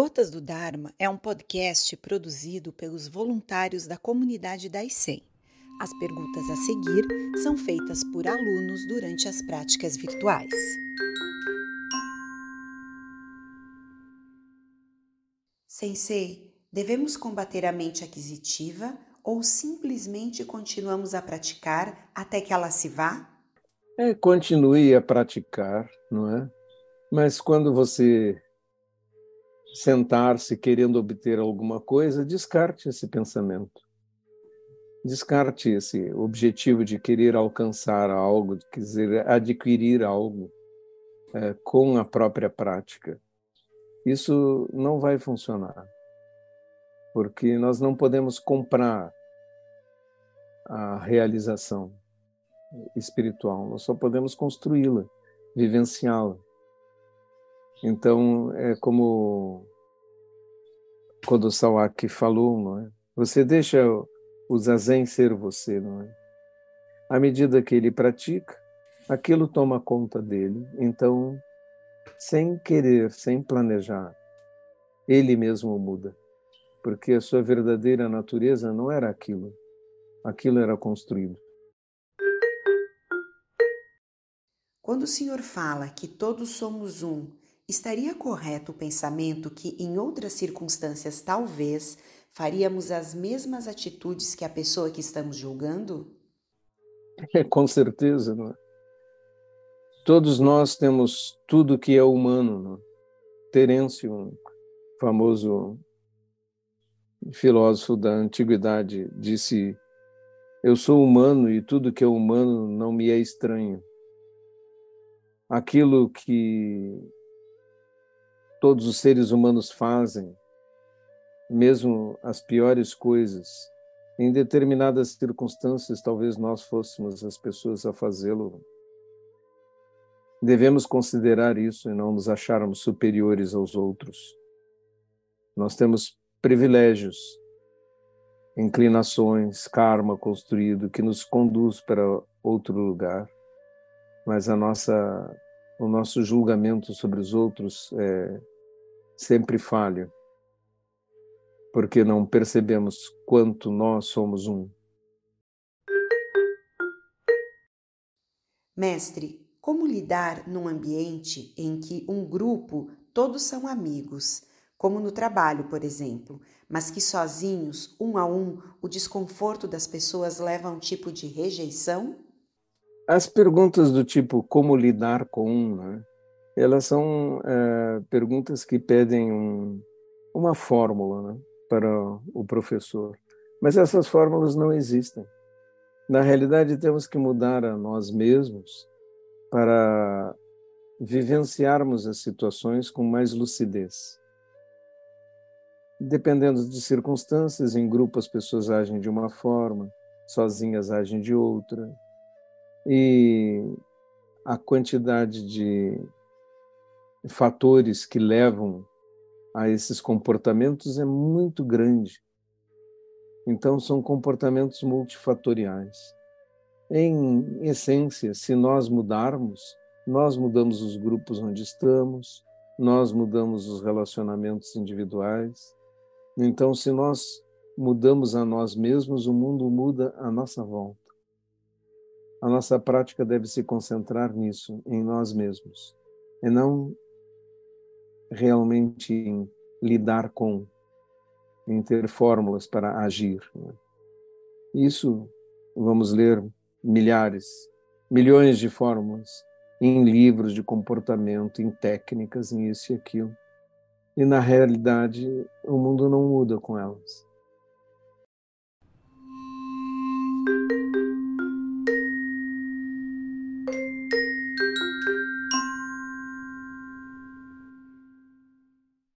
Gotas do Dharma é um podcast produzido pelos voluntários da comunidade da ICEM. As perguntas a seguir são feitas por alunos durante as práticas virtuais. Sensei, devemos combater a mente aquisitiva ou simplesmente continuamos a praticar até que ela se vá? É, continue a praticar, não é? Mas quando você sentar-se querendo obter alguma coisa, descarte esse pensamento. Descarte esse objetivo de querer alcançar algo, de querer adquirir algo é, com a própria prática. Isso não vai funcionar, porque nós não podemos comprar a realização espiritual, nós só podemos construí-la, vivenciá-la. Então, é como quando o Sawaki falou, não é? Você deixa o zazen ser você, não é? À medida que ele pratica, aquilo toma conta dele. Então, sem querer, sem planejar, ele mesmo muda. Porque a sua verdadeira natureza não era aquilo. Aquilo era construído. Quando o Senhor fala que todos somos um Estaria correto o pensamento que, em outras circunstâncias, talvez faríamos as mesmas atitudes que a pessoa que estamos julgando? É, com certeza, não é? Todos nós temos tudo que é humano. Não é? Terêncio, um famoso filósofo da antiguidade, disse: Eu sou humano e tudo que é humano não me é estranho. Aquilo que todos os seres humanos fazem, mesmo as piores coisas. Em determinadas circunstâncias, talvez nós fôssemos as pessoas a fazê-lo. Devemos considerar isso e não nos acharmos superiores aos outros. Nós temos privilégios, inclinações, karma construído que nos conduz para outro lugar, mas a nossa o nosso julgamento sobre os outros é sempre falho, porque não percebemos quanto nós somos um. Mestre, como lidar num ambiente em que um grupo todos são amigos, como no trabalho, por exemplo, mas que sozinhos, um a um, o desconforto das pessoas leva a um tipo de rejeição? As perguntas do tipo como lidar com, né, elas são é, perguntas que pedem um, uma fórmula né, para o professor. Mas essas fórmulas não existem. Na realidade, temos que mudar a nós mesmos para vivenciarmos as situações com mais lucidez. Dependendo de circunstâncias, em grupo as pessoas agem de uma forma, sozinhas agem de outra e a quantidade de fatores que levam a esses comportamentos é muito grande. Então, são comportamentos multifatoriais. Em essência, se nós mudarmos, nós mudamos os grupos onde estamos, nós mudamos os relacionamentos individuais. Então, se nós mudamos a nós mesmos, o mundo muda à nossa volta. A nossa prática deve se concentrar nisso, em nós mesmos, e não realmente em lidar com, em ter fórmulas para agir. Né? Isso vamos ler milhares, milhões de fórmulas em livros de comportamento, em técnicas, em isso e aquilo. E na realidade, o mundo não muda com elas.